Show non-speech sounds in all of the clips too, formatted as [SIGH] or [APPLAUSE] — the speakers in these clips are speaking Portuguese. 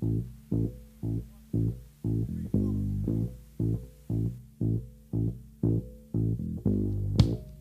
Thank you.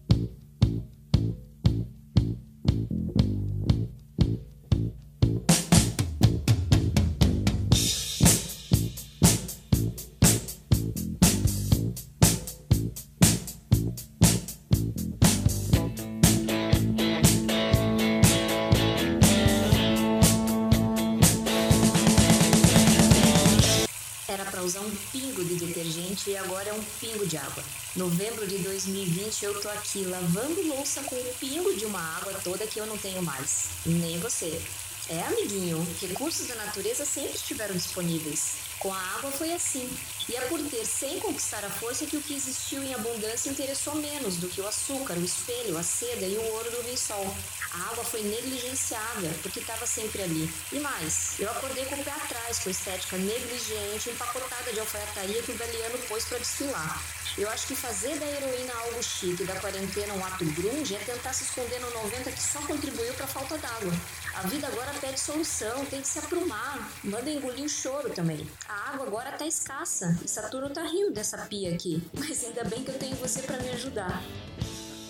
2020 eu tô aqui lavando louça com o pingo de uma água toda que eu não tenho mais. Nem você. É, amiguinho, recursos da natureza sempre estiveram disponíveis. Com a água foi assim. E é por ter sem conquistar a força que o que existiu em abundância interessou menos do que o açúcar, o espelho, a seda e o ouro do rei sol. A água foi negligenciada porque estava sempre ali. E mais, eu acordei com o pé atrás com a estética negligente, empacotada de alfaiataria que o Galeano pôs para desfilar. Eu acho que fazer da heroína algo chique da quarentena um ato grunge é tentar se esconder no 90 que só contribuiu para a falta d'água. A vida agora pede solução, tem que se aprumar. Manda engolir o choro também. A água agora tá escassa e Saturno tá rindo dessa pia aqui. Mas ainda bem que eu tenho você para me ajudar.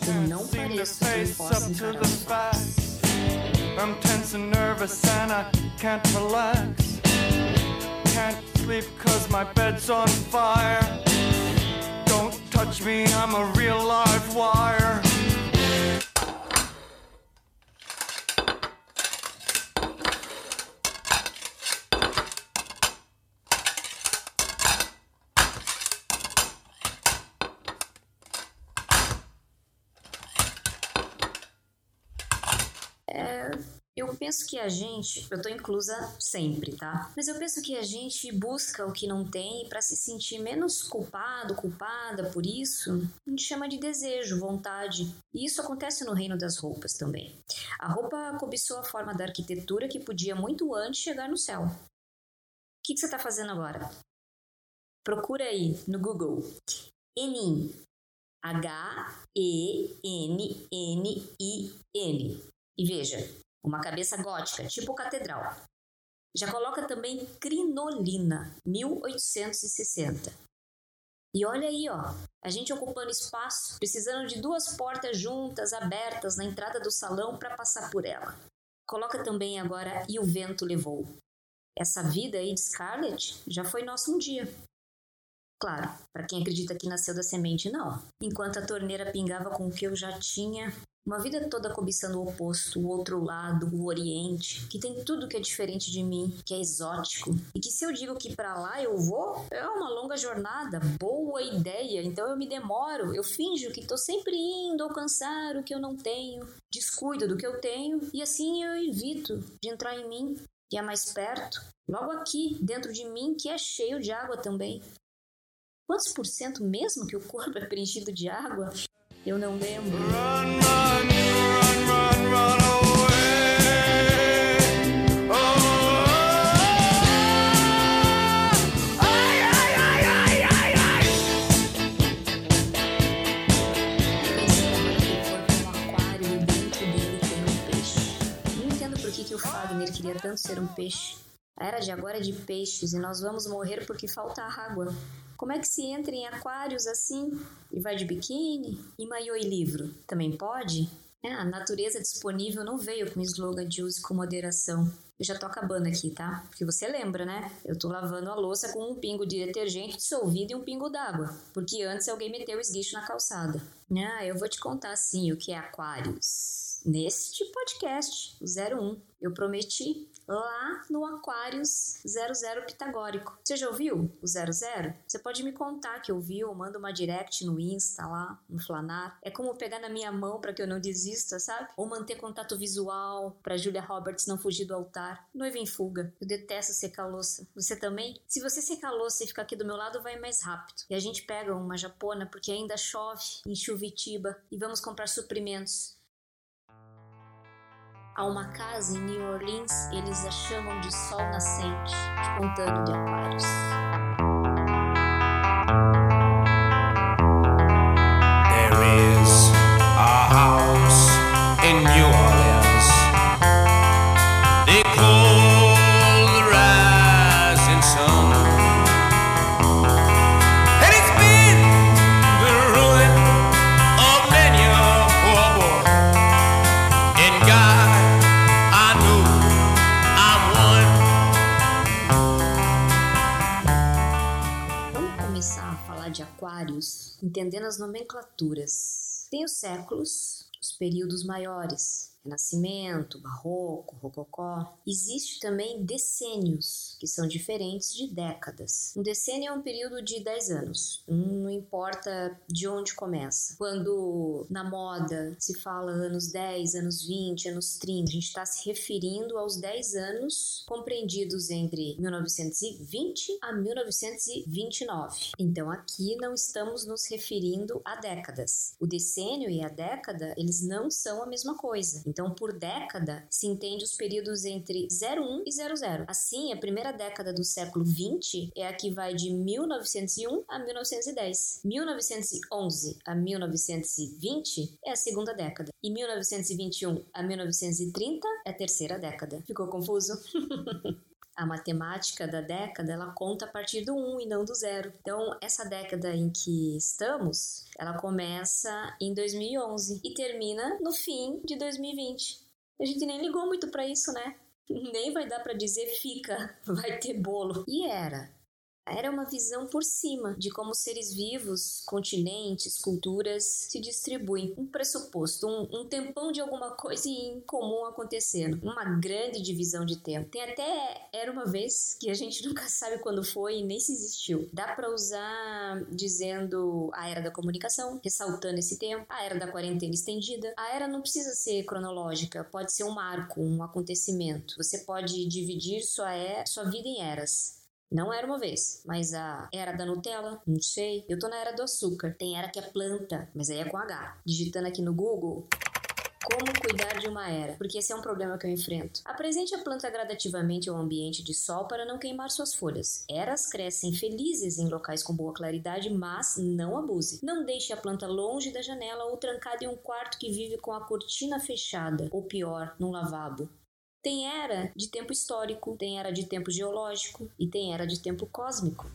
Eu não pareço encarar I'm tense and nervous and I can't relax. Can't sleep cause my bed's on fire. Touch me, I'm a real live wire. Penso que a gente, eu tô inclusa sempre, tá? Mas eu penso que a gente busca o que não tem para se sentir menos culpado, culpada por isso. A gente chama de desejo, vontade. E isso acontece no reino das roupas também. A roupa cobiçou a forma da arquitetura que podia muito antes chegar no céu. O que, que você está fazendo agora? Procura aí no Google. Enin. H-E-N-N-I-N. E veja, uma cabeça gótica, tipo catedral. Já coloca também crinolina, 1860. E olha aí, ó, a gente ocupando espaço, precisando de duas portas juntas, abertas na entrada do salão para passar por ela. Coloca também agora E o Vento Levou. Essa vida aí de Scarlett já foi nosso um dia. Claro, para quem acredita que nasceu da semente, não. Enquanto a torneira pingava com o que eu já tinha, uma vida toda cobiçando o oposto, o outro lado, o Oriente, que tem tudo que é diferente de mim, que é exótico. E que se eu digo que para lá eu vou, é uma longa jornada, boa ideia, então eu me demoro, eu finjo que tô sempre indo alcançar o que eu não tenho, descuido do que eu tenho e assim eu evito de entrar em mim, que é mais perto, logo aqui, dentro de mim, que é cheio de água também. Quantos por cento mesmo que o corpo é preenchido de água? Eu não lembro. Run, run, run, o Fagner queria tanto ser um peixe. A era de agora é de peixes e nós vamos morrer porque falta água. Como é que se entra em aquários assim e vai de biquíni? E maiô e livro? Também pode? É, a natureza disponível não veio com slogan de use com moderação. Eu já tô acabando aqui, tá? Porque você lembra, né? Eu tô lavando a louça com um pingo de detergente dissolvido e um pingo d'água. Porque antes alguém meteu o esguicho na calçada. Ah, eu vou te contar sim o que é aquários. Neste podcast, o 01, eu prometi lá no Aquarius 00 Pitagórico. Você já ouviu o 00? Você pode me contar que ouviu, manda uma direct no Insta lá, no Flanar. É como pegar na minha mão para que eu não desista, sabe? Ou manter contato visual para Julia Roberts não fugir do altar. Noiva em fuga. Eu detesto secar louça. Você também? Se você secar louça e ficar aqui do meu lado, vai mais rápido. E a gente pega uma japona porque ainda chove em Chuvitiba e vamos comprar suprimentos Há uma casa em New Orleans, eles a chamam de Sol Nascente, contando de aquários. Entendendo as nomenclaturas. Tem os séculos, os períodos maiores, Renascimento, Barroco, Rococó. Existe também decênios, que são diferentes de décadas. Um decênio é um período de 10 anos, não importa de onde começa. Quando na moda se fala anos 10, anos 20, anos 30, a gente está se referindo aos 10 anos compreendidos entre 1920 a 1929. Então aqui não estamos nos referindo a décadas. O decênio e a década, eles não são a mesma coisa. Então, por década, se entende os períodos entre 01 e 00. Assim, a primeira década do século 20 é a que vai de 1901 a 1910. 1911 a 1920 é a segunda década. E 1921 a 1930 é a terceira década. Ficou confuso? [LAUGHS] a matemática da década ela conta a partir do 1 e não do zero. Então, essa década em que estamos, ela começa em 2011 e termina no fim de 2020. A gente nem ligou muito para isso, né? [LAUGHS] Nem vai dar para dizer fica, [LAUGHS] vai ter bolo. E era. Era uma visão por cima de como seres vivos, continentes, culturas se distribuem. Um pressuposto, um, um tempão de alguma coisa em comum acontecendo. Uma grande divisão de tempo. Tem até era uma vez que a gente [LAUGHS] nunca sabe quando foi e nem se existiu. Dá para usar dizendo a era da comunicação, ressaltando esse tempo, a era da quarentena estendida. A era não precisa ser cronológica, pode ser um marco, um acontecimento. Você pode dividir sua, é, sua vida em eras. Não era uma vez, mas a era da Nutella, não sei. Eu tô na era do açúcar. Tem era que é planta, mas aí é com H. Digitando aqui no Google, como cuidar de uma era, porque esse é um problema que eu enfrento. Apresente a planta gradativamente ao ambiente de sol para não queimar suas folhas. Eras crescem felizes em locais com boa claridade, mas não abuse. Não deixe a planta longe da janela ou trancada em um quarto que vive com a cortina fechada, ou pior, num lavabo. Tem era de tempo histórico, tem era de tempo geológico e tem era de tempo cósmico.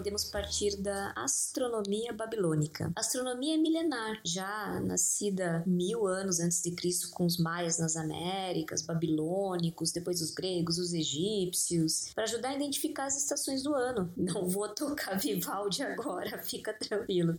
Podemos partir da astronomia babilônica. A astronomia é milenar, já nascida mil anos antes de Cristo com os maias nas Américas, babilônicos, depois os gregos, os egípcios, para ajudar a identificar as estações do ano. Não vou tocar [LAUGHS] Vivaldi agora, fica tranquilo.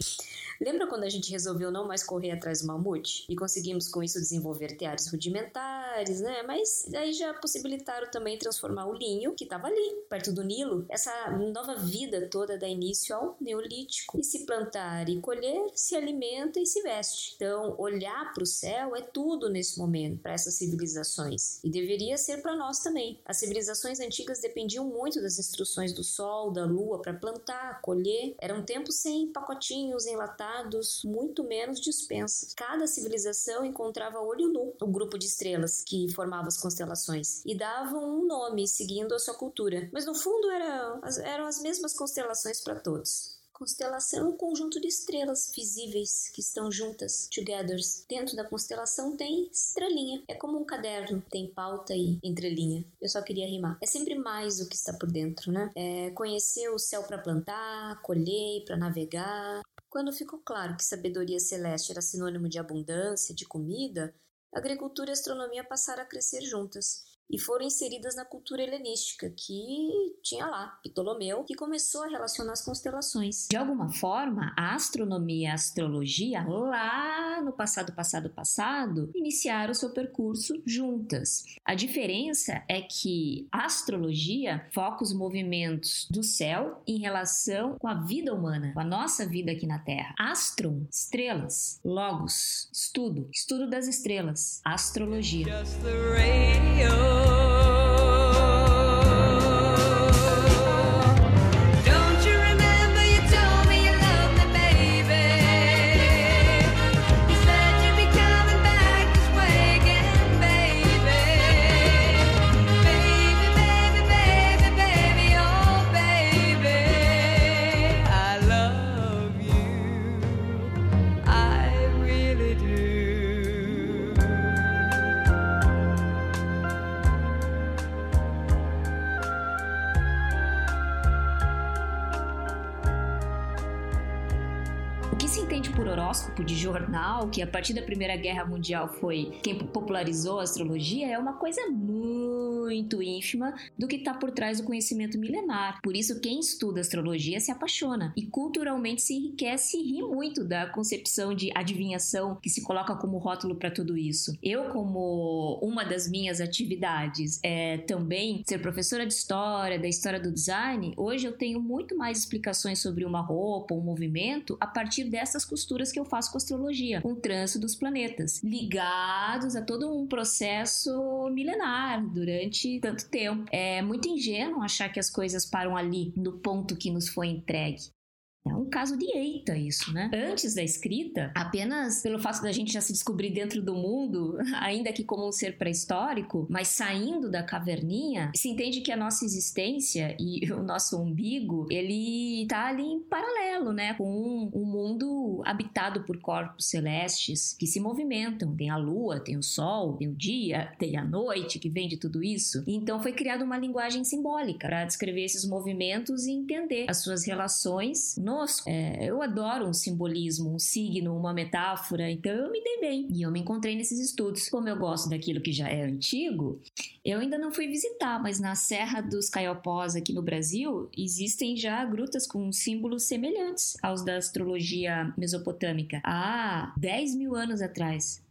Lembra quando a gente resolveu não mais correr atrás do mamute? E conseguimos com isso desenvolver teares rudimentares, né? Mas aí já possibilitaram também transformar o linho, que estava ali, perto do Nilo, essa nova vida toda dá início ao Neolítico. E se plantar e colher, se alimenta e se veste. Então, olhar para o céu é tudo nesse momento para essas civilizações. E deveria ser para nós também. As civilizações antigas dependiam muito das instruções do sol, da lua para plantar, colher. Eram tempos sem pacotinhos enlatados muito menos dispensas. Cada civilização encontrava olho nu o grupo de estrelas que formava as constelações e davam um nome seguindo a sua cultura. Mas no fundo eram, eram as mesmas constelações para todos. Constelação é um conjunto de estrelas visíveis que estão juntas, together. Dentro da constelação tem estrelinha. É como um caderno, tem pauta e entrelinha. Eu só queria rimar. É sempre mais o que está por dentro, né? É conhecer o céu para plantar, colher, para navegar, quando ficou claro que sabedoria celeste era sinônimo de abundância, de comida, agricultura e astronomia passaram a crescer juntas. E foram inseridas na cultura helenística, que tinha lá Ptolomeu, que começou a relacionar as constelações. De alguma forma, a astronomia e a astrologia, lá no passado, passado, passado, iniciaram o seu percurso juntas. A diferença é que a astrologia foca os movimentos do céu em relação com a vida humana, com a nossa vida aqui na Terra. Astron, estrelas, logos, estudo, estudo das estrelas, astrologia. horóscopo que a partir da Primeira Guerra Mundial foi quem popularizou a astrologia, é uma coisa muito ínfima do que está por trás do conhecimento milenar. Por isso, quem estuda astrologia se apaixona e culturalmente se enriquece e ri muito da concepção de adivinhação que se coloca como rótulo para tudo isso. Eu, como uma das minhas atividades é também ser professora de história, da história do design, hoje eu tenho muito mais explicações sobre uma roupa, um movimento, a partir dessas costuras que eu faço com astrologia, com o trânsito dos planetas, ligados a todo um processo milenar durante tanto tempo. É muito ingênuo achar que as coisas param ali, no ponto que nos foi entregue. É um caso de eita isso, né? Antes da escrita, apenas pelo fato da gente já se descobrir dentro do mundo, [LAUGHS] ainda que como um ser pré-histórico, mas saindo da caverninha, se entende que a nossa existência e [LAUGHS] o nosso umbigo, ele tá ali em paralelo, né? Com um, um mundo habitado por corpos celestes que se movimentam. Tem a lua, tem o sol, tem o dia, tem a noite que vem de tudo isso. Então foi criada uma linguagem simbólica para descrever esses movimentos e entender as suas relações conosco. É, eu adoro um simbolismo, um signo, uma metáfora, então eu me dei bem. E eu me encontrei nesses estudos. Como eu gosto daquilo que já é antigo, eu ainda não fui visitar, mas na Serra dos Caiopós, aqui no Brasil, existem já grutas com símbolos semelhantes aos da astrologia mesopotâmica há 10 mil anos atrás.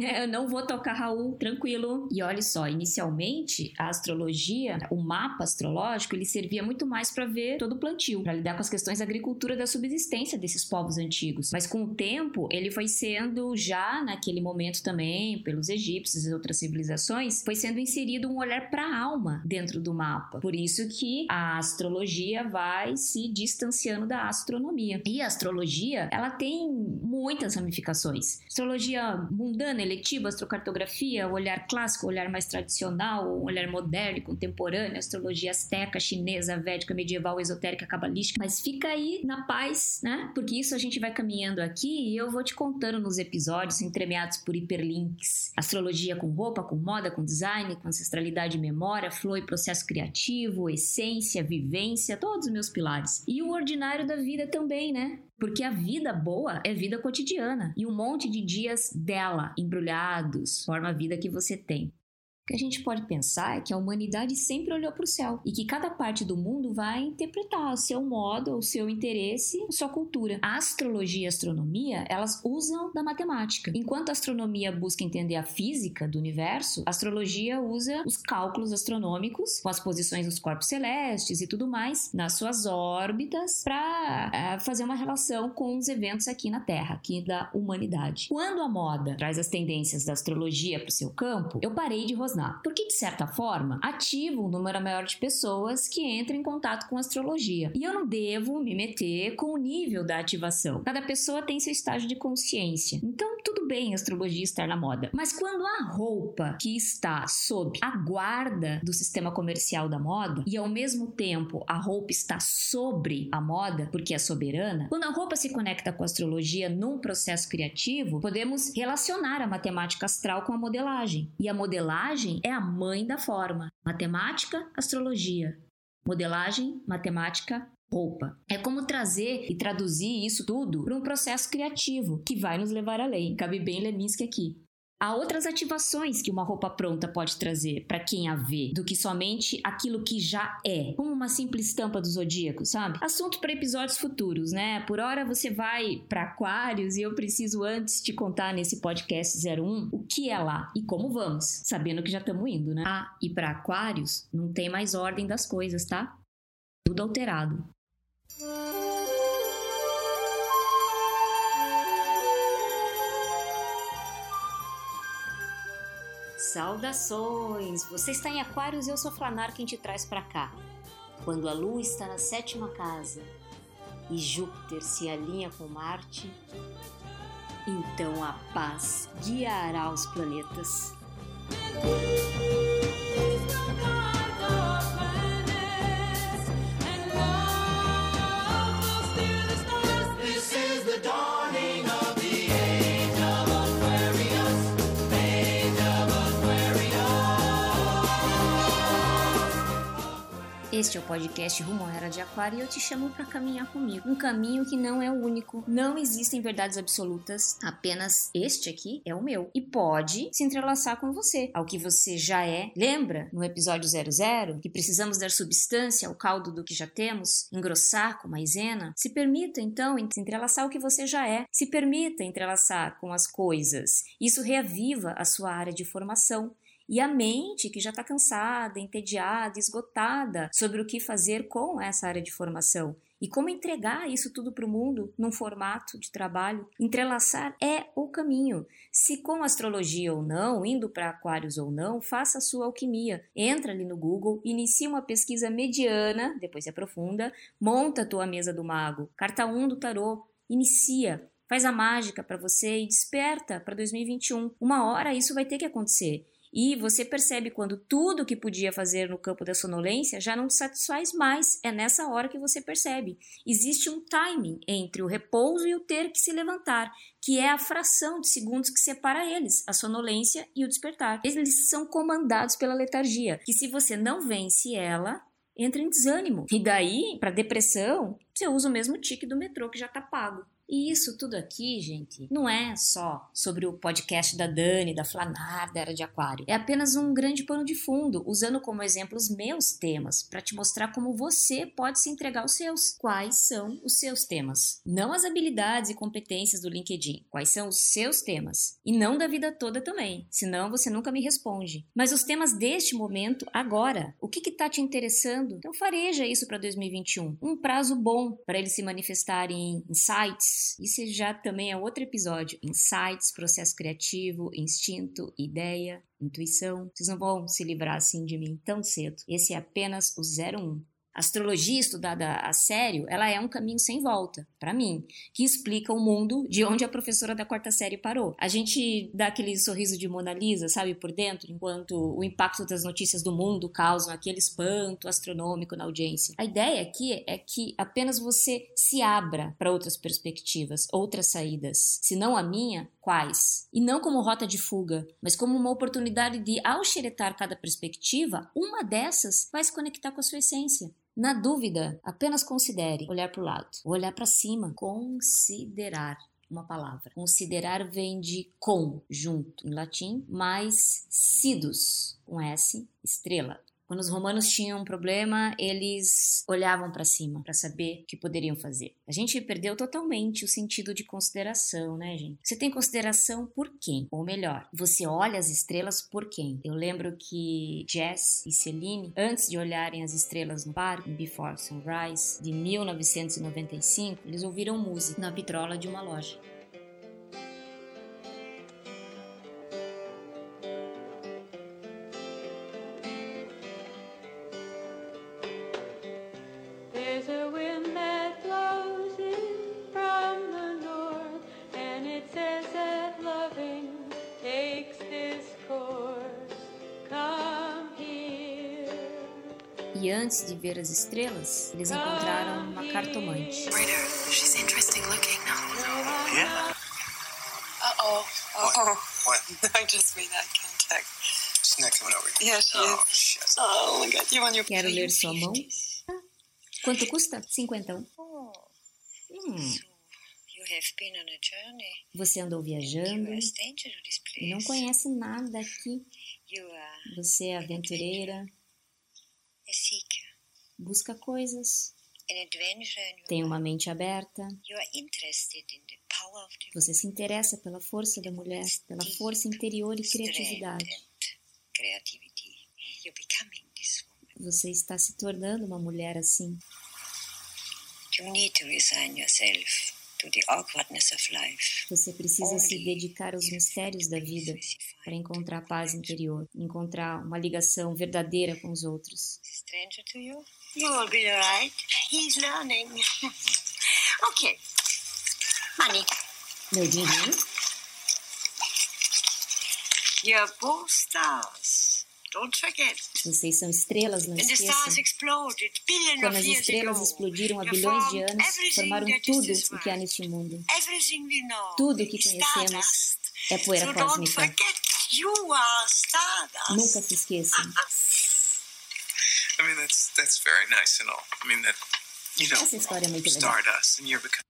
Eu não vou tocar Raul, tranquilo. E olha só, inicialmente a astrologia, o mapa astrológico, ele servia muito mais para ver todo o plantio, para lidar com as questões da agricultura da subsistência desses povos antigos. Mas com o tempo, ele foi sendo já naquele momento também pelos egípcios e outras civilizações, foi sendo inserido um olhar para a alma dentro do mapa. Por isso que a astrologia vai se distanciando da astronomia. E a astrologia, ela tem muitas ramificações. Astrologia mundana eletiva, astrocartografia, o olhar clássico, o olhar mais tradicional, o olhar moderno contemporâneo, astrologia asteca, chinesa, védica, medieval, esotérica, cabalística. Mas fica aí na paz, né? Porque isso a gente vai caminhando aqui e eu vou te contando nos episódios entremeados por hiperlinks. Astrologia com roupa, com moda, com design, com ancestralidade e memória, flow e processo criativo, essência, vivência, todos os meus pilares. E o ordinário da vida também, né? Porque a vida boa é vida cotidiana e um monte de dias dela, embrulhados, forma a vida que você tem. O que a gente pode pensar é que a humanidade sempre olhou para o céu e que cada parte do mundo vai interpretar o seu modo, o seu interesse, a sua cultura. A astrologia e a astronomia, elas usam da matemática. Enquanto a astronomia busca entender a física do universo, a astrologia usa os cálculos astronômicos com as posições dos corpos celestes e tudo mais nas suas órbitas para é, fazer uma relação com os eventos aqui na Terra, aqui da humanidade. Quando a moda traz as tendências da astrologia para o seu campo, eu parei de porque de certa forma ativa um número maior de pessoas que entram em contato com astrologia. E eu não devo me meter com o nível da ativação. Cada pessoa tem seu estágio de consciência. Então, tudo bem a astrologia estar na moda. Mas quando a roupa que está sob a guarda do sistema comercial da moda e ao mesmo tempo a roupa está sobre a moda, porque é soberana, quando a roupa se conecta com a astrologia num processo criativo, podemos relacionar a matemática astral com a modelagem. E a modelagem Modelagem é a mãe da forma. Matemática, astrologia. Modelagem, matemática, roupa. É como trazer e traduzir isso tudo para um processo criativo que vai nos levar além. Cabe bem Leminski aqui. Há outras ativações que uma roupa pronta pode trazer para quem a vê, do que somente aquilo que já é, como uma simples estampa do zodíaco, sabe? Assunto para episódios futuros, né? Por hora você vai para Aquários e eu preciso antes te contar nesse podcast 01 o que é lá e como vamos, sabendo que já estamos indo, né? Ah, e para Aquários não tem mais ordem das coisas, tá? Tudo alterado. Saudações! Você está em Aquários e eu sou Flanar quem te traz para cá. Quando a Lua está na sétima casa e Júpiter se alinha com Marte, então a paz guiará os planetas. Este é o podcast Rumo à Era de Aquário e eu te chamo para caminhar comigo. Um caminho que não é o único, não existem verdades absolutas, apenas este aqui é o meu e pode se entrelaçar com você, ao que você já é. Lembra no episódio 00 que precisamos dar substância ao caldo do que já temos, engrossar com maisena? Se permita então se entrelaçar o que você já é, se permita entrelaçar com as coisas. Isso reaviva a sua área de formação e a mente, que já está cansada, entediada, esgotada sobre o que fazer com essa área de formação. E como entregar isso tudo para o mundo num formato de trabalho? Entrelaçar é o caminho. Se com astrologia ou não, indo para aquários ou não, faça a sua alquimia. Entra ali no Google, inicia uma pesquisa mediana, depois se aprofunda, monta a tua mesa do mago, carta 1 do tarô, inicia, faz a mágica para você e desperta para 2021. Uma hora isso vai ter que acontecer. E você percebe quando tudo que podia fazer no campo da sonolência já não te satisfaz mais. É nessa hora que você percebe. Existe um timing entre o repouso e o ter que se levantar, que é a fração de segundos que separa eles, a sonolência e o despertar. Eles são comandados pela letargia, que se você não vence ela, entra em desânimo. E daí, para depressão, você usa o mesmo tique do metrô que já está pago. E isso tudo aqui, gente, não é só sobre o podcast da Dani, da Flanar, da Era de Aquário. É apenas um grande pano de fundo, usando como exemplo os meus temas, para te mostrar como você pode se entregar aos seus. Quais são os seus temas? Não as habilidades e competências do LinkedIn. Quais são os seus temas? E não da vida toda também, senão você nunca me responde. Mas os temas deste momento, agora. O que está te interessando? Então fareja isso para 2021. Um prazo bom para eles se manifestarem em insights, isso já também é outro episódio. Insights, processo criativo, instinto, ideia, intuição. Vocês não vão se livrar assim de mim tão cedo. Esse é apenas o 01 astrologia estudada a sério, ela é um caminho sem volta, para mim, que explica o mundo de onde a professora da quarta série parou. A gente dá aquele sorriso de Mona Lisa, sabe, por dentro, enquanto o impacto das notícias do mundo causam aquele espanto astronômico na audiência. A ideia aqui é que apenas você se abra para outras perspectivas, outras saídas. Se não a minha, quais? E não como rota de fuga, mas como uma oportunidade de, ao xeretar cada perspectiva, uma dessas vai se conectar com a sua essência. Na dúvida, apenas considere olhar para o lado, olhar para cima, considerar uma palavra. Considerar vem de com, junto, em latim, mais sidus, com S, estrela. Quando os romanos tinham um problema, eles olhavam para cima para saber o que poderiam fazer. A gente perdeu totalmente o sentido de consideração, né, gente? Você tem consideração por quem? Ou melhor, você olha as estrelas por quem? Eu lembro que Jess e Celine, antes de olharem as estrelas no parque, Before Sunrise, de 1995, eles ouviram música na vitrola de uma loja. Ver as estrelas, eles encontraram uma cartomante. she's interesting looking. Yeah. Uh-oh. Uh-oh. What? [LAUGHS] I just made eye contact. She's not coming over here. Yeah, she oh, is. Shit. Oh, my God. You want your Quero ler sua mão. Quanto custa? 51. Oh. Hum. Você andou viajando e não conhece nada aqui. Você é aventureira, busca coisas, tem uma mente aberta. Você se interessa pela força da mulher, pela força interior e criatividade. Você está se tornando uma mulher assim. Você precisa se dedicar aos mistérios da vida para encontrar paz interior, encontrar uma ligação verdadeira com os outros. You will be alright. He's learning. [LAUGHS] okay. Money. Meu dinheiro? You're both stars. Don't forget. Vocês são estrelas, não esqueçam. Quando as estrelas explodiram há bilhões de anos, formaram tudo o que há neste mundo. Tudo o que conhecemos é poeira cósmica. Nunca se esqueçam. I mean, that's that's very nice and all. I mean that you know, Essa história é muito legal. Stardust, and you're becoming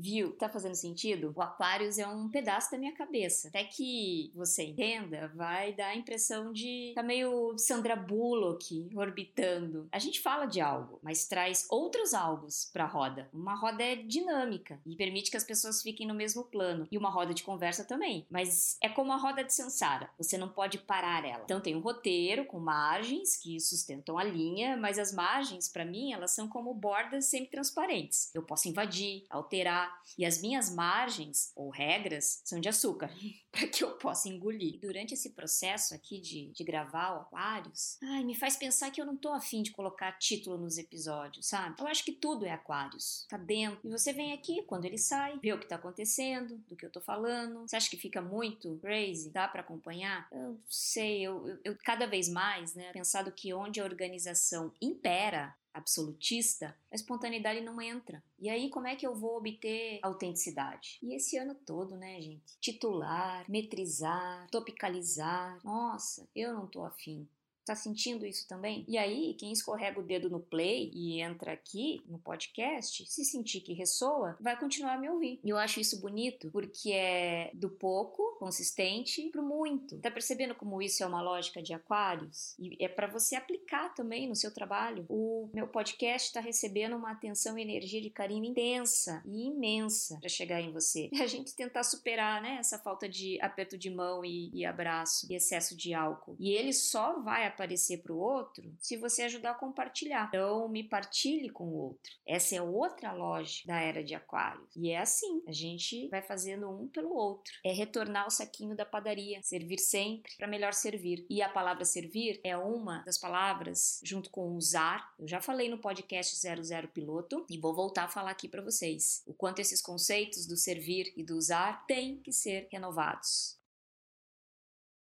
Viu? Tá fazendo sentido? O Aquarius é um pedaço da minha cabeça. Até que você entenda, vai dar a impressão de tá meio Sandra Bullock orbitando. A gente fala de algo, mas traz outros algos pra roda. Uma roda é dinâmica e permite que as pessoas fiquem no mesmo plano. E uma roda de conversa também. Mas é como a roda de Sansara. Você não pode parar ela. Então tem um roteiro com margens que sustentam a linha, mas as margens, para mim, elas são como bordas semi-transparentes. Eu posso invadir, alterar e as minhas margens ou regras são de açúcar [LAUGHS] para que eu possa engolir. durante esse processo aqui de, de gravar o Aquários, ai, me faz pensar que eu não tô afim de colocar título nos episódios, sabe? Eu acho que tudo é Aquários, tá dentro. E você vem aqui quando ele sai, vê o que tá acontecendo, do que eu tô falando. Você acha que fica muito crazy? Dá para acompanhar? Eu sei, eu, eu, eu cada vez mais, né, pensado que onde a organização impera, absolutista, a espontaneidade não entra. E aí, como é que eu vou obter autenticidade? E esse ano todo, né, gente? Titular, metrizar, topicalizar. Nossa, eu não tô afim. Tá sentindo isso também? E aí, quem escorrega o dedo no play e entra aqui no podcast, se sentir que ressoa, vai continuar a me ouvir. E eu acho isso bonito porque é do pouco, consistente, pro muito. Tá percebendo como isso é uma lógica de aquários? E é para você aplicar também no seu trabalho. O meu podcast está recebendo uma atenção e energia de carinho intensa e imensa para chegar em você. E [LAUGHS] a gente tentar superar, né, essa falta de aperto de mão e, e abraço e excesso de álcool. E ele só vai aparecer para o outro se você ajudar a compartilhar. Então, me partilhe com o outro. Essa é outra loja da era de Aquário. E é assim, a gente vai fazendo um pelo outro. É retornar o saquinho da padaria, servir sempre para melhor servir. E a palavra servir é uma das palavras junto com usar. Eu já falei no podcast 00 Piloto e vou voltar a falar aqui para vocês. O quanto esses conceitos do servir e do usar têm que ser renovados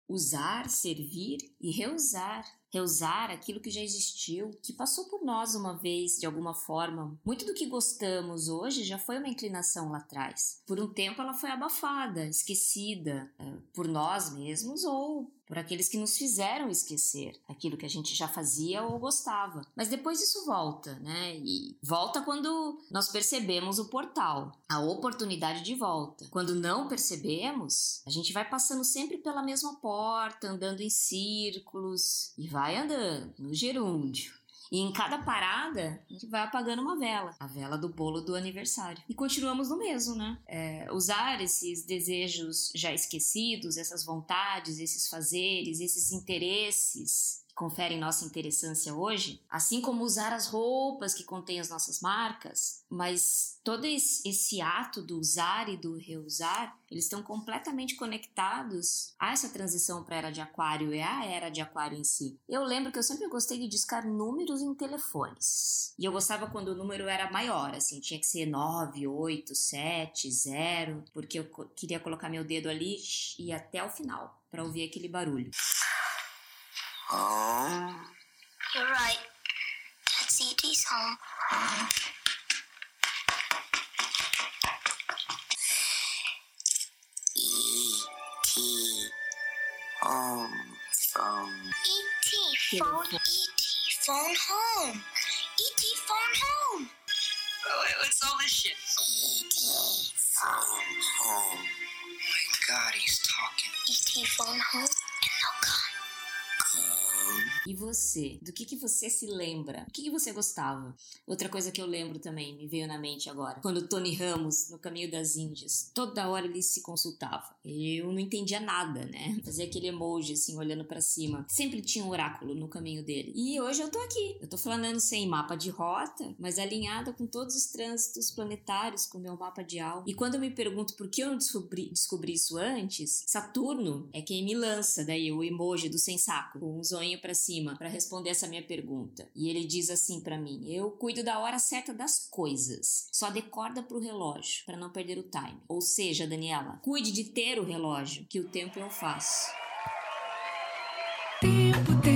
usar, servir e reusar. Reusar aquilo que já existiu, que passou por nós uma vez de alguma forma. Muito do que gostamos hoje já foi uma inclinação lá atrás. Por um tempo ela foi abafada, esquecida, eh, por nós mesmos ou por aqueles que nos fizeram esquecer aquilo que a gente já fazia ou gostava. Mas depois isso volta, né? E volta quando nós percebemos o portal, a oportunidade de volta. Quando não percebemos, a gente vai passando sempre pela mesma porta, andando em círculos e vai andando no gerúndio. E em cada parada, a gente vai apagando uma vela, a vela do bolo do aniversário. E continuamos no mesmo, né? É, usar esses desejos já esquecidos, essas vontades, esses fazeres, esses interesses conferem nossa interessância hoje, assim como usar as roupas que contêm as nossas marcas, mas todo esse ato do usar e do reusar, eles estão completamente conectados a essa transição para a era de aquário e a era de aquário em si. Eu lembro que eu sempre gostei de discar números em telefones. E eu gostava quando o número era maior, assim, tinha que ser 9, 8, 7, 0, porque eu queria colocar meu dedo ali e ir até o final para ouvir aquele barulho. Home. You're right. That's E.T.'s home. E.T. home phone. E.T. phone. E.T. phone home. E.T. phone home. Oh, What's all this shit? E.T. phone home. My God, he's talking. ET phone home and no come. E você? Do que, que você se lembra? O que, que você gostava? Outra coisa que eu lembro também, me veio na mente agora. Quando Tony Ramos, no Caminho das Índias, toda hora ele se consultava. Eu não entendia nada, né? Fazia aquele emoji assim, olhando para cima. Sempre tinha um oráculo no caminho dele. E hoje eu tô aqui. Eu tô falando sem mapa de rota, mas alinhada com todos os trânsitos planetários, com meu mapa de alma. E quando eu me pergunto por que eu não descobri, descobri isso antes, Saturno é quem me lança daí o emoji do sem saco, com um zoinho para cima cima para responder essa minha pergunta. E ele diz assim para mim: "Eu cuido da hora certa das coisas. Só decorda pro relógio para não perder o time. Ou seja, Daniela, cuide de ter o relógio, que o tempo eu faço." Tempo, tempo,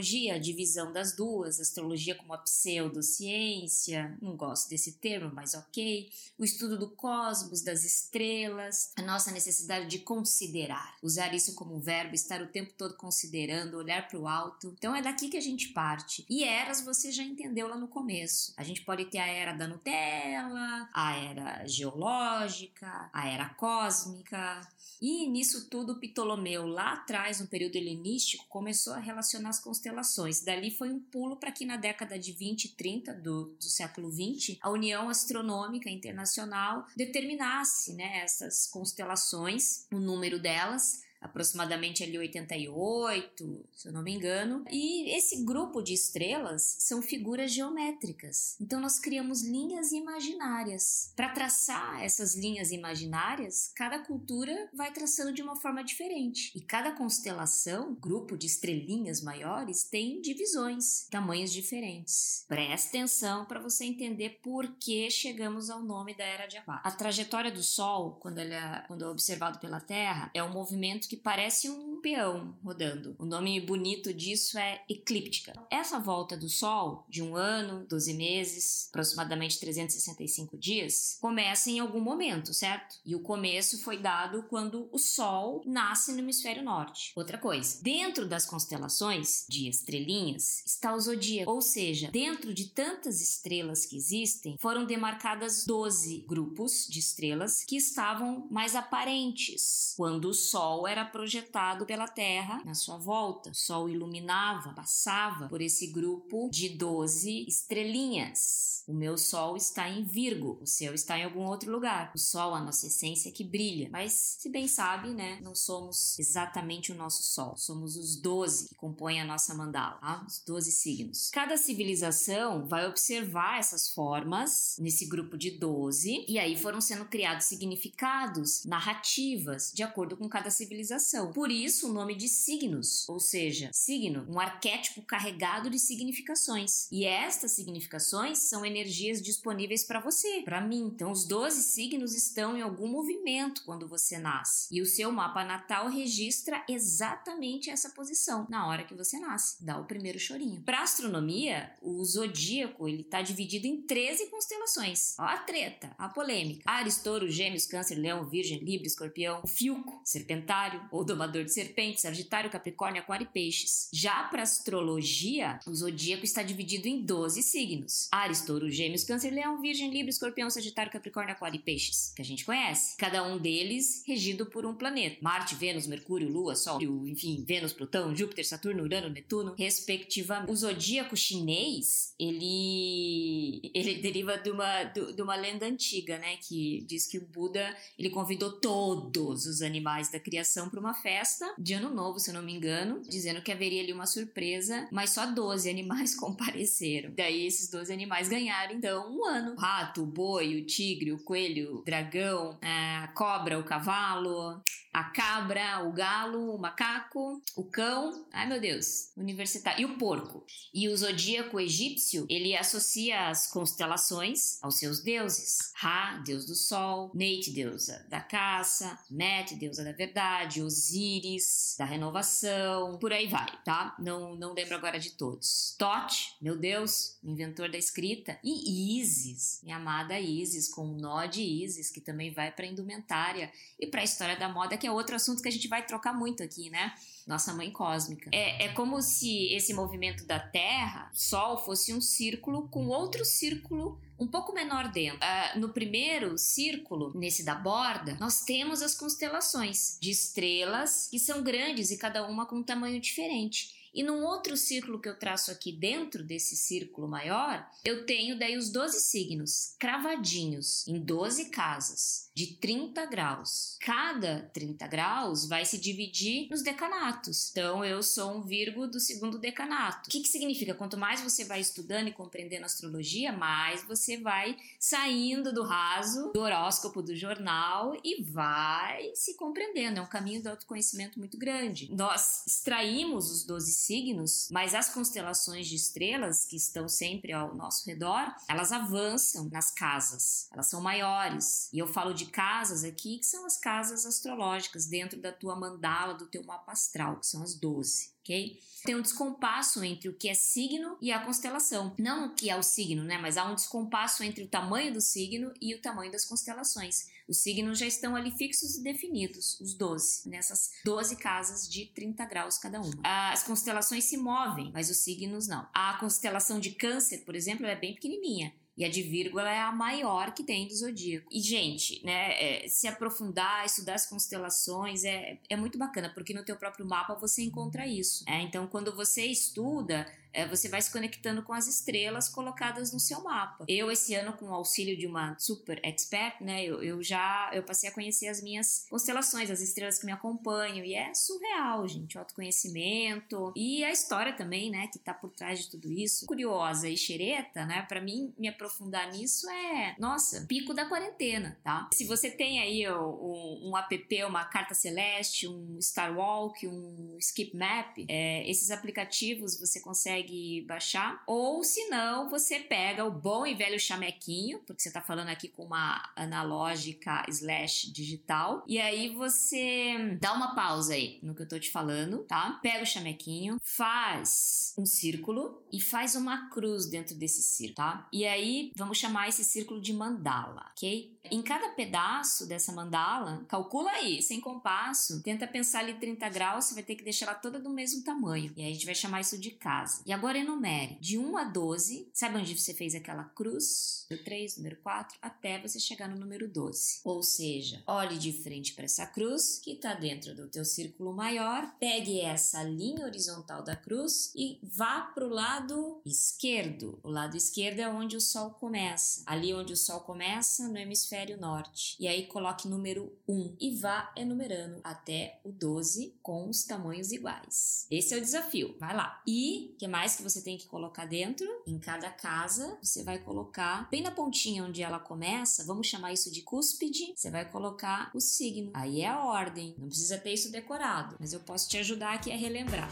astronomia, astrologia, a divisão das duas, astrologia como a pseudociência, não gosto desse termo, mas ok, o estudo do cosmos, das estrelas, a nossa necessidade de considerar, usar isso como verbo, estar o tempo todo considerando, olhar para o alto. Então é daqui que a gente parte. E eras você já entendeu lá no começo. A gente pode ter a era da Nutella, a era geológica, a era cósmica. E nisso tudo, Ptolomeu, lá atrás, no período helenístico, começou a relacionar as constelações. Dali foi um pulo para que na década de 20 e 30 do, do século 20, a União Astronômica Internacional determinasse né, essas constelações, o número delas, aproximadamente ali 88, se eu não me engano. E esse grupo de estrelas são figuras geométricas. Então nós criamos linhas imaginárias. Para traçar essas linhas imaginárias, cada cultura vai traçando de uma forma diferente. E cada constelação, grupo de estrelinhas maiores, tem divisões, tamanhos diferentes. Preste atenção para você entender por que chegamos ao nome da era de Aquário. A trajetória do Sol, quando, ele é, quando é observado pela Terra, é um movimento que parece um peão rodando. O nome bonito disso é eclíptica. Essa volta do Sol, de um ano, 12 meses, aproximadamente 365 dias, começa em algum momento, certo? E o começo foi dado quando o Sol nasce no hemisfério norte. Outra coisa, dentro das constelações de estrelinhas está o zodíaco, ou seja, dentro de tantas estrelas que existem, foram demarcadas 12 grupos de estrelas que estavam mais aparentes quando o Sol era era projetado pela Terra na sua volta. O Sol iluminava, passava por esse grupo de 12 estrelinhas. O meu Sol está em Virgo, o seu está em algum outro lugar. O Sol, a nossa essência que brilha. Mas, se bem sabe, né, não somos exatamente o nosso Sol. Somos os 12 que compõem a nossa mandala, tá? os 12 signos. Cada civilização vai observar essas formas nesse grupo de 12 e aí foram sendo criados significados, narrativas, de acordo com cada civilização civilização. Por isso o nome de signos, ou seja, signo, um arquétipo carregado de significações. E estas significações são energias disponíveis para você, para mim. Então, os 12 signos estão em algum movimento quando você nasce. E o seu mapa natal registra exatamente essa posição na hora que você nasce, dá o primeiro chorinho. Para astronomia, o zodíaco ele está dividido em 13 constelações. Ó a treta, a polêmica. Ares, Touro, Gêmeos, Câncer, Leão, Virgem, Libra, Escorpião, Fiuco, Serpentário, ou Domador de Serpentes, Sagitário, Capricórnio, Aquário e Peixes. Já para astrologia, o zodíaco está dividido em 12 signos. Ares, Touro, Gêmeos, Câncer, Leão, Virgem, Libra, Escorpião, Sagitário, Capricórnio, Aquário e Peixes, que a gente conhece. Cada um deles regido por um planeta. Marte, Vênus, Mercúrio, Lua, Sol, enfim, Vênus, Plutão, Júpiter, Saturno, Urano, Netuno, respectivamente. O zodíaco chinês, ele ele deriva de uma, de uma lenda antiga, né, que diz que o Buda, ele convidou todos os animais da criação para uma festa de ano novo, se eu não me engano, dizendo que haveria ali uma surpresa, mas só 12 animais [LAUGHS] compareceram. Daí esses 12 animais ganharam então um ano. O rato, o boi, o tigre, o coelho, o dragão, a cobra, o cavalo, a cabra, o galo, o macaco, o cão, ai meu Deus, universitário, e o porco. E o zodíaco egípcio, ele associa as constelações aos seus deuses. Ra, deus do sol, Neit, deusa da caça, Met, deusa da verdade, Osíris, da renovação, por aí vai, tá? Não, não lembro agora de todos. Tot, meu deus, inventor da escrita, e Isis, minha amada Isis, com o nó de Isis, que também vai para indumentária e para a história da moda que é outro assunto que a gente vai trocar muito aqui, né? Nossa mãe cósmica. É, é como se esse movimento da Terra, Sol, fosse um círculo com outro círculo um pouco menor dentro. Uh, no primeiro círculo, nesse da borda, nós temos as constelações de estrelas que são grandes e cada uma com um tamanho diferente. E num outro círculo que eu traço aqui dentro desse círculo maior, eu tenho daí os 12 signos cravadinhos em 12 casas de 30 graus. Cada 30 graus vai se dividir nos decanatos. Então eu sou um Virgo do segundo decanato. O que, que significa? Quanto mais você vai estudando e compreendendo astrologia, mais você vai saindo do raso do horóscopo do jornal e vai se compreendendo. É um caminho de autoconhecimento muito grande. Nós extraímos os 12 signos, mas as constelações de estrelas que estão sempre ao nosso redor, elas avançam nas casas. Elas são maiores. E eu falo de casas aqui, que são as casas astrológicas dentro da tua mandala, do teu mapa astral, que são as 12 ok? Tem um descompasso entre o que é signo e a constelação. Não o que é o signo, né? Mas há um descompasso entre o tamanho do signo e o tamanho das constelações. Os signos já estão ali fixos e definidos, os 12, nessas 12 casas de 30 graus cada uma. As constelações se movem, mas os signos não. A constelação de Câncer, por exemplo, é bem pequenininha. E a de vírgula é a maior que tem do zodíaco. E, gente, né, é, se aprofundar, estudar as constelações é, é muito bacana, porque no teu próprio mapa você encontra isso. É, então, quando você estuda, você vai se conectando com as estrelas colocadas no seu mapa. Eu, esse ano, com o auxílio de uma super expert, né, eu, eu já eu passei a conhecer as minhas constelações, as estrelas que me acompanham, e é surreal, gente, o autoconhecimento e a história também, né, que tá por trás de tudo isso. Curiosa e xereta, né, para mim, me aprofundar nisso é, nossa, pico da quarentena, tá? Se você tem aí um, um app, uma carta celeste, um Star Walk, um Skip Map, é, esses aplicativos você consegue consegue baixar. Ou se não, você pega o bom e velho chamequinho, porque você tá falando aqui com uma analógica slash digital. E aí você dá uma pausa aí no que eu tô te falando, tá? Pega o chamequinho, faz um círculo e faz uma cruz dentro desse círculo, tá? E aí vamos chamar esse círculo de mandala, ok? Em cada pedaço dessa mandala, calcula aí, sem compasso, tenta pensar ali 30 graus, você vai ter que deixar ela toda do mesmo tamanho. E aí a gente vai chamar isso de casa. E agora enumere de 1 a 12. Sabe onde você fez aquela cruz? Número 3, número 4, até você chegar no número 12. Ou seja, olhe de frente para essa cruz que está dentro do teu círculo maior, pegue essa linha horizontal da cruz e vá para o lado esquerdo. O lado esquerdo é onde o sol começa. Ali onde o sol começa, no hemisfério hemisfério norte. E aí coloque número 1 e vá enumerando até o 12 com os tamanhos iguais. Esse é o desafio. Vai lá. E o que mais que você tem que colocar dentro? Em cada casa, você vai colocar bem na pontinha onde ela começa, vamos chamar isso de cúspide, você vai colocar o signo. Aí é a ordem. Não precisa ter isso decorado, mas eu posso te ajudar aqui a relembrar.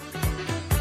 Oh,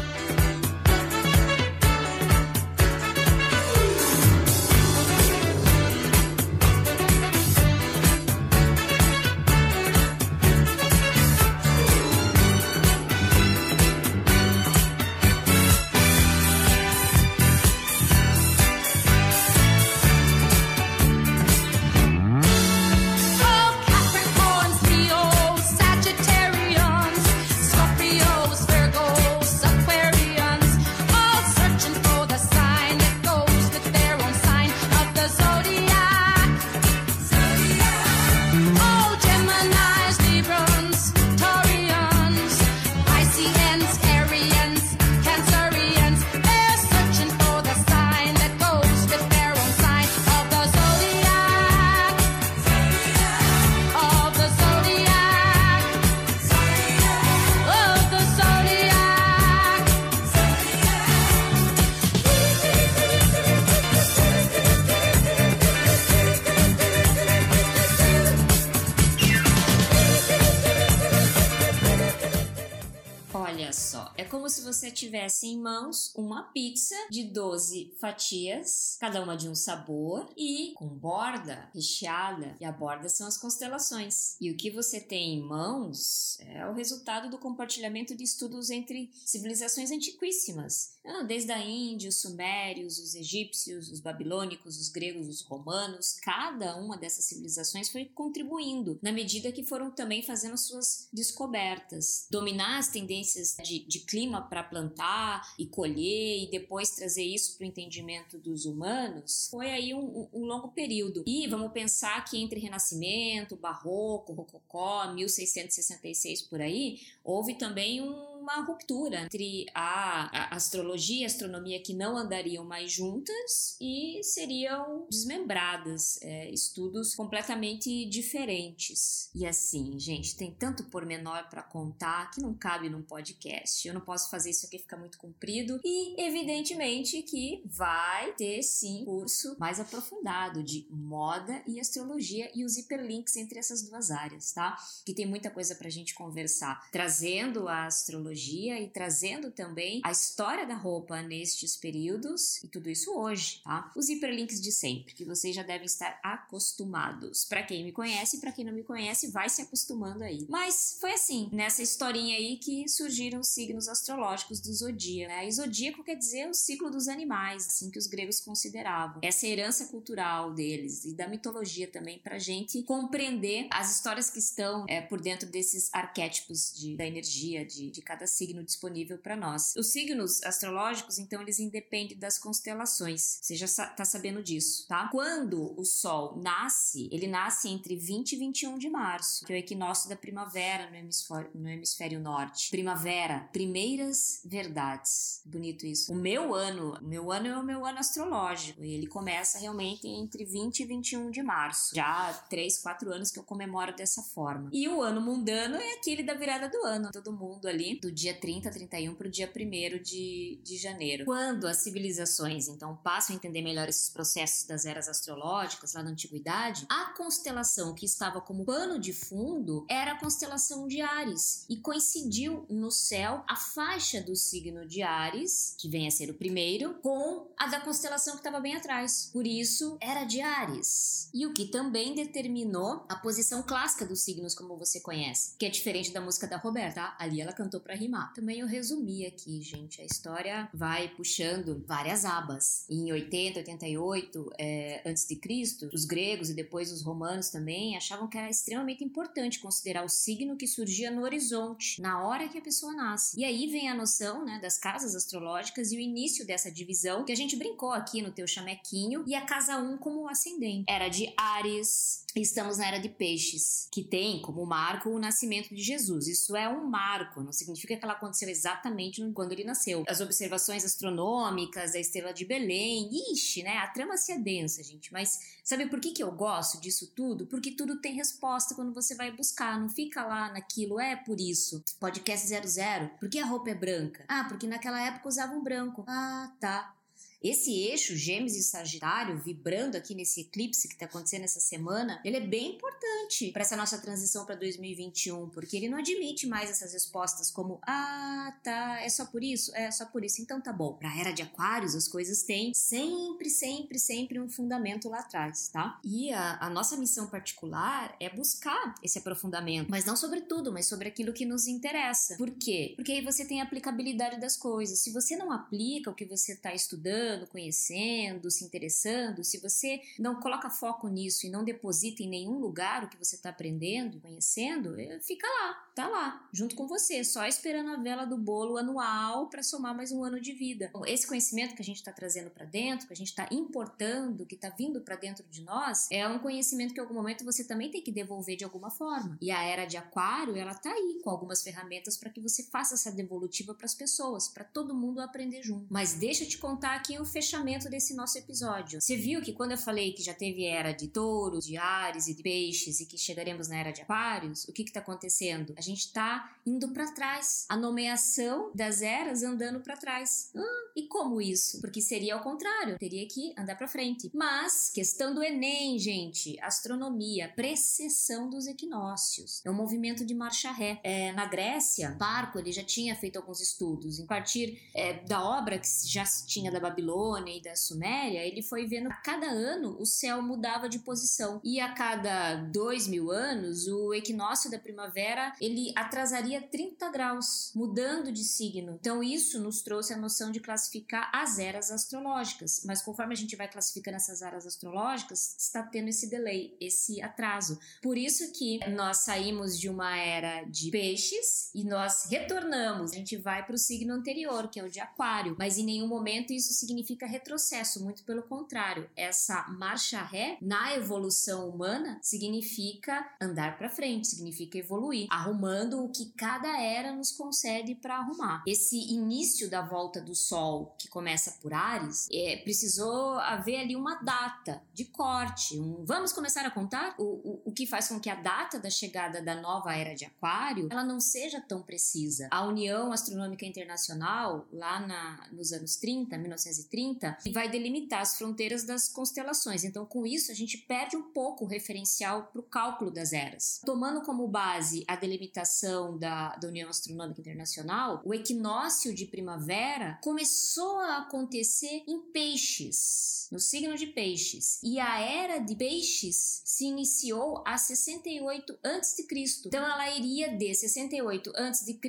uma pizza de 12 fatias, cada uma de um sabor e com borda recheada. E a borda são as constelações. E o que você tem em mãos é o resultado do compartilhamento de estudos entre civilizações antiquíssimas, desde a Índia, os sumérios, os egípcios, os babilônicos, os gregos, os romanos. Cada uma dessas civilizações foi contribuindo na medida que foram também fazendo suas descobertas. Dominar as tendências de, de clima para plantar e colher e depois trazer isso para o entendimento dos humanos foi aí um, um- longo período. E vamos pensar que entre Renascimento, Barroco, Rococó, 1666 por aí, houve também um uma ruptura entre a, a astrologia e a astronomia que não andariam mais juntas e seriam desmembradas, é, estudos completamente diferentes. E assim, gente, tem tanto pormenor para contar que não cabe num podcast. Eu não posso fazer isso aqui ficar muito comprido e evidentemente que vai ter sim curso mais aprofundado de moda e astrologia e os hiperlinks entre essas duas áreas, tá? Que tem muita coisa pra gente conversar, trazendo a astrologia e trazendo também a história da roupa nestes períodos e tudo isso hoje, tá? Os hiperlinks de sempre, que vocês já devem estar acostumados. Para quem me conhece, para quem não me conhece, vai se acostumando aí. Mas foi assim, nessa historinha aí que surgiram os signos astrológicos do zodíaco, né? Zodíaco quer dizer o ciclo dos animais, assim que os gregos consideravam. Essa herança cultural deles e da mitologia também pra gente compreender as histórias que estão é, por dentro desses arquétipos de, da energia de, de cada signo disponível para nós. Os signos astrológicos, então, eles independem das constelações. Você já sa tá sabendo disso, tá? Quando o Sol nasce, ele nasce entre 20 e 21 de março, que é o equinócio da primavera no hemisfério, no hemisfério norte. Primavera, primeiras verdades. Bonito isso. O meu ano, o meu ano é o meu ano astrológico. E ele começa realmente entre 20 e 21 de março. Já há 3, 4 anos que eu comemoro dessa forma. E o ano mundano é aquele da virada do ano. Todo mundo ali, do dia 30, 31 para o dia 1 de, de janeiro. Quando as civilizações, então, passam a entender melhor esses processos das eras astrológicas lá na antiguidade, a constelação que estava como pano de fundo era a constelação de Ares. E coincidiu no céu a faixa do signo de Ares, que vem a ser o primeiro, com a da constelação que estava bem atrás. Por isso, era de Ares. E o que também determinou a posição clássica dos signos, como você conhece, que é diferente da música da Roberta? Ali ela cantou para rimar. Também eu resumi aqui, gente. A história vai puxando várias abas. Em 80, 88 é, antes de Cristo, os gregos e depois os romanos também achavam que era extremamente importante considerar o signo que surgia no horizonte, na hora que a pessoa nasce. E aí vem a noção, né, das casas astrológicas e o início dessa divisão que a gente brincou aqui no teu chamequinho e a casa 1 como o ascendente. Era de Ares, Estamos na era de peixes, que tem como marco o nascimento de Jesus. Isso é um marco, não significa que ela aconteceu exatamente quando ele nasceu. As observações astronômicas, a estrela de Belém, ixi, né? A trama se é densa, gente. Mas sabe por que, que eu gosto disso tudo? Porque tudo tem resposta quando você vai buscar. Não fica lá naquilo, é por isso. Podcast 00. Por que a roupa é branca? Ah, porque naquela época usavam branco. Ah, tá. Esse eixo Gêmeos e Sagitário vibrando aqui nesse eclipse que está acontecendo essa semana, ele é bem importante para essa nossa transição para 2021, porque ele não admite mais essas respostas como ah, tá, é só por isso, é só por isso, então tá bom. Para a era de Aquários, as coisas têm sempre, sempre, sempre um fundamento lá atrás, tá? E a, a nossa missão particular é buscar esse aprofundamento, mas não sobre tudo, mas sobre aquilo que nos interessa. Por quê? Porque aí você tem a aplicabilidade das coisas. Se você não aplica o que você está estudando estudando, conhecendo, se interessando, se você não coloca foco nisso e não deposita em nenhum lugar o que você está aprendendo, conhecendo, eh, fica lá, tá lá, junto com você, só esperando a vela do bolo anual para somar mais um ano de vida. Esse conhecimento que a gente está trazendo para dentro, que a gente está importando, que está vindo para dentro de nós, é um conhecimento que em algum momento você também tem que devolver de alguma forma. E a era de Aquário, ela tá aí com algumas ferramentas para que você faça essa devolutiva para as pessoas, para todo mundo aprender junto. Mas deixa eu te contar aqui o fechamento desse nosso episódio. Você viu que quando eu falei que já teve era de touros, de ares e de peixes e que chegaremos na era de aquários, o que está acontecendo? A gente está indo para trás. A nomeação das eras andando para trás. Hum, e como isso? Porque seria ao contrário, teria que andar para frente. Mas, questão do Enem, gente, astronomia, precessão dos equinócios. É um movimento de marcha ré. É, na Grécia, Parco ele já tinha feito alguns estudos. A partir é, da obra que já se tinha da Babilônia, Babilônia e da Suméria, ele foi vendo a cada ano o céu mudava de posição. E a cada dois mil anos, o equinócio da primavera ele atrasaria 30 graus, mudando de signo. Então, isso nos trouxe a noção de classificar as eras astrológicas. Mas conforme a gente vai classificando essas eras astrológicas, está tendo esse delay, esse atraso. Por isso que nós saímos de uma era de peixes e nós retornamos. A gente vai para o signo anterior, que é o de aquário. Mas em nenhum momento isso significa significa retrocesso, muito pelo contrário. Essa marcha ré na evolução humana significa andar para frente, significa evoluir, arrumando o que cada era nos concede para arrumar. Esse início da volta do Sol, que começa por Ares, é, precisou haver ali uma data de corte. Um, vamos começar a contar? O, o, o que faz com que a data da chegada da nova era de Aquário ela não seja tão precisa. A União Astronômica Internacional, lá na, nos anos 30, 1930, 1930 e vai delimitar as fronteiras das constelações. Então, com isso, a gente perde um pouco o referencial para o cálculo das eras. Tomando como base a delimitação da, da União Astronômica Internacional, o equinócio de primavera começou a acontecer em peixes, no signo de peixes. E a era de peixes se iniciou a 68 a.C. Então, ela iria de 68 a.C.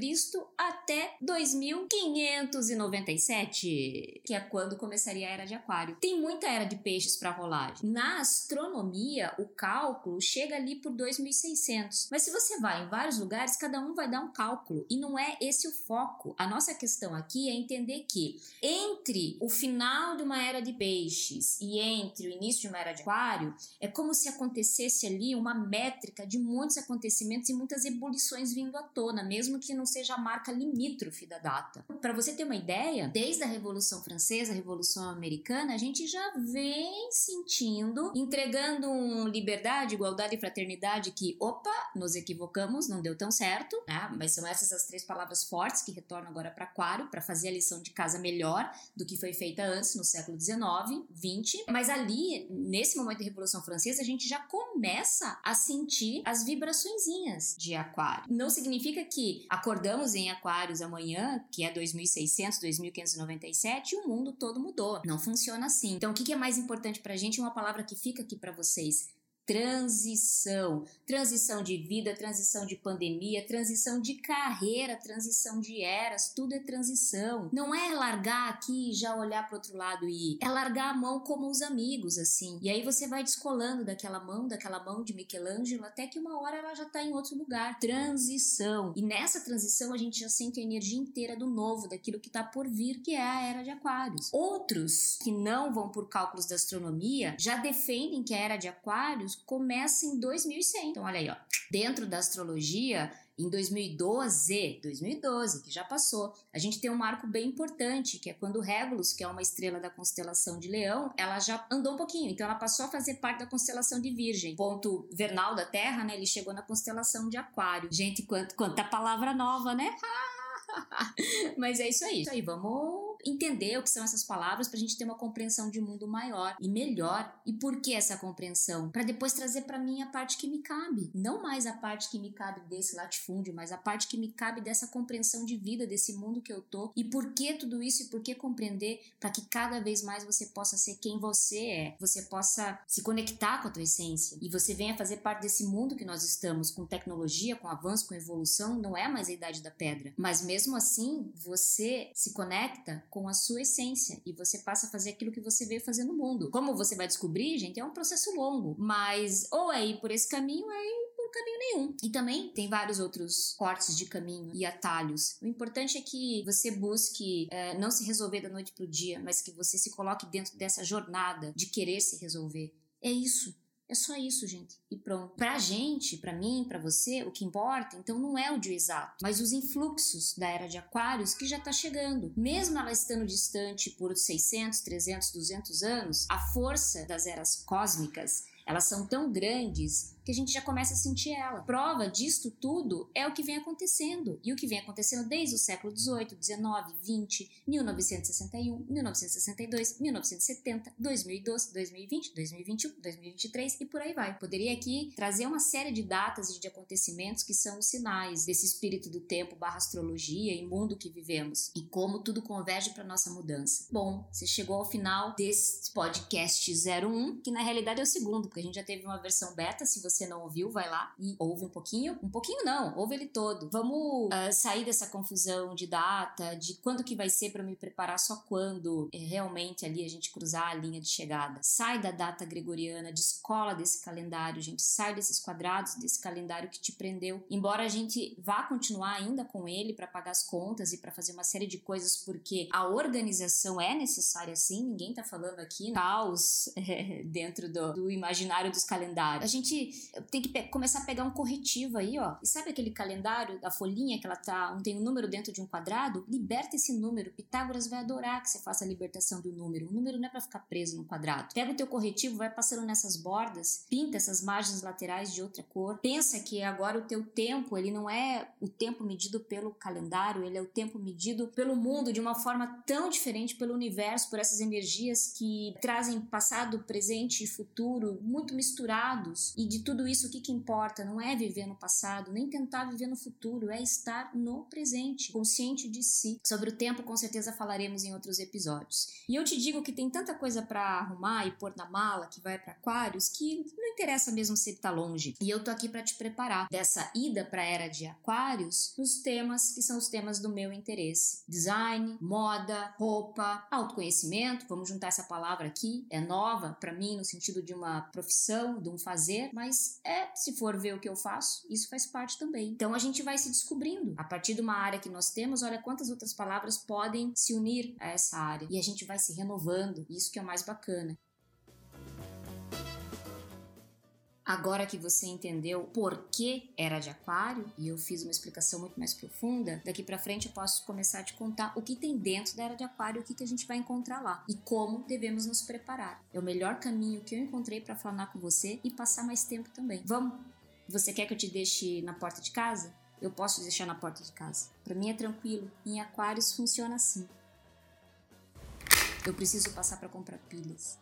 até 2597, que é quando quando começaria a era de Aquário. Tem muita era de peixes para rolar. Na astronomia, o cálculo chega ali por 2600. Mas se você vai em vários lugares, cada um vai dar um cálculo e não é esse o foco. A nossa questão aqui é entender que entre o final de uma era de peixes e entre o início de uma era de Aquário, é como se acontecesse ali uma métrica de muitos acontecimentos e muitas ebulições vindo à tona, mesmo que não seja a marca limítrofe da data. Para você ter uma ideia, desde a Revolução Francesa, Revolução Americana, a gente já vem sentindo, entregando um liberdade, igualdade e fraternidade que, opa, nos equivocamos, não deu tão certo, né? Mas são essas as três palavras fortes que retornam agora para Aquário, para fazer a lição de casa melhor do que foi feita antes, no século XIX, XX. Mas ali, nesse momento da Revolução Francesa, a gente já começa a sentir as vibraçõezinhas de Aquário. Não significa que acordamos em Aquários amanhã, que é 2600, 2597, e o mundo todo mudou. Não funciona assim. Então, o que é mais importante pra gente? Uma palavra que fica aqui para vocês transição, transição de vida, transição de pandemia, transição de carreira, transição de eras, tudo é transição. Não é largar aqui e já olhar para outro lado e ir. É largar a mão como os amigos, assim. E aí você vai descolando daquela mão, daquela mão de Michelangelo, até que uma hora ela já tá em outro lugar. Transição. E nessa transição a gente já sente a energia inteira do novo, daquilo que tá por vir, que é a era de Aquários. Outros que não vão por cálculos da astronomia já defendem que a era de Aquários começa em 2100. Então, olha aí, ó. Dentro da astrologia, em 2012, 2012, que já passou, a gente tem um marco bem importante, que é quando Regulus, que é uma estrela da constelação de Leão, ela já andou um pouquinho, então ela passou a fazer parte da constelação de Virgem. Ponto vernal da Terra, né? Ele chegou na constelação de Aquário. Gente, quanto, quanta palavra nova, né? [LAUGHS] Mas é isso aí. Isso aí, vamos entender o que são essas palavras para a gente ter uma compreensão de mundo maior e melhor. E por que essa compreensão? Para depois trazer para mim a parte que me cabe, não mais a parte que me cabe desse latifúndio, mas a parte que me cabe dessa compreensão de vida desse mundo que eu tô. E por que tudo isso e por que compreender para que cada vez mais você possa ser quem você é, você possa se conectar com a tua essência e você venha fazer parte desse mundo que nós estamos com tecnologia, com avanço, com evolução, não é mais a idade da pedra, mas mesmo assim você se conecta com a sua essência e você passa a fazer aquilo que você veio fazer no mundo. Como você vai descobrir, gente, é um processo longo, mas ou é ir por esse caminho, ou é ir por caminho nenhum. E também tem vários outros cortes de caminho e atalhos. O importante é que você busque é, não se resolver da noite pro dia, mas que você se coloque dentro dessa jornada de querer se resolver. É isso. É só isso, gente. E pronto. Pra gente, pra mim, pra você, o que importa, então não é o dia exato, mas os influxos da era de Aquários que já tá chegando. Mesmo ela estando distante por 600, 300, 200 anos, a força das eras cósmicas, elas são tão grandes que a gente já começa a sentir ela. Prova disto tudo é o que vem acontecendo. E o que vem acontecendo desde o século XVIII, XIX, XX, 1961, 1962, 1970, 2012, 2020, 2021, 2023 e por aí vai. Poderia aqui trazer uma série de datas e de acontecimentos que são os sinais desse espírito do tempo barra astrologia e mundo que vivemos e como tudo converge para nossa mudança. Bom, você chegou ao final desse podcast 01, que na realidade é o segundo, porque a gente já teve uma versão beta, se você não ouviu, vai lá e ouve um pouquinho. Um pouquinho não, ouve ele todo. Vamos uh, sair dessa confusão de data, de quando que vai ser para me preparar só quando é, realmente ali a gente cruzar a linha de chegada. Sai da data gregoriana, descola desse calendário, gente. Sai desses quadrados, desse calendário que te prendeu. Embora a gente vá continuar ainda com ele para pagar as contas e para fazer uma série de coisas, porque a organização é necessária sim, ninguém tá falando aqui caos é, [LAUGHS] dentro do, do imaginário dos calendários. A gente tem que começar a pegar um corretivo aí, ó. E sabe aquele calendário da folhinha que ela tá, tem um número dentro de um quadrado? Liberta esse número. Pitágoras vai adorar que você faça a libertação do número. O número não é para ficar preso no quadrado. Pega o teu corretivo, vai passando nessas bordas, pinta essas margens laterais de outra cor. Pensa que agora o teu tempo, ele não é o tempo medido pelo calendário, ele é o tempo medido pelo mundo de uma forma tão diferente pelo universo, por essas energias que trazem passado, presente e futuro muito misturados e de tudo isso, o que, que importa não é viver no passado, nem tentar viver no futuro, é estar no presente, consciente de si. Sobre o tempo, com certeza falaremos em outros episódios. E eu te digo que tem tanta coisa para arrumar e pôr na mala que vai para Aquários que não interessa mesmo se tá longe. E eu tô aqui para te preparar dessa ida para a era de Aquários nos temas que são os temas do meu interesse: design, moda, roupa, autoconhecimento. Vamos juntar essa palavra aqui, é nova para mim no sentido de uma profissão, de um fazer, mas é, se for ver o que eu faço, isso faz parte também. Então a gente vai se descobrindo. A partir de uma área que nós temos, olha quantas outras palavras podem se unir a essa área. E a gente vai se renovando. Isso que é o mais bacana. Agora que você entendeu por que era de aquário e eu fiz uma explicação muito mais profunda, daqui para frente eu posso começar a te contar o que tem dentro da era de aquário, o que, que a gente vai encontrar lá e como devemos nos preparar. É o melhor caminho que eu encontrei para falar com você e passar mais tempo também. Vamos? Você quer que eu te deixe na porta de casa? Eu posso te deixar na porta de casa. Para mim é tranquilo. Em aquários funciona assim. Eu preciso passar para comprar pilhas.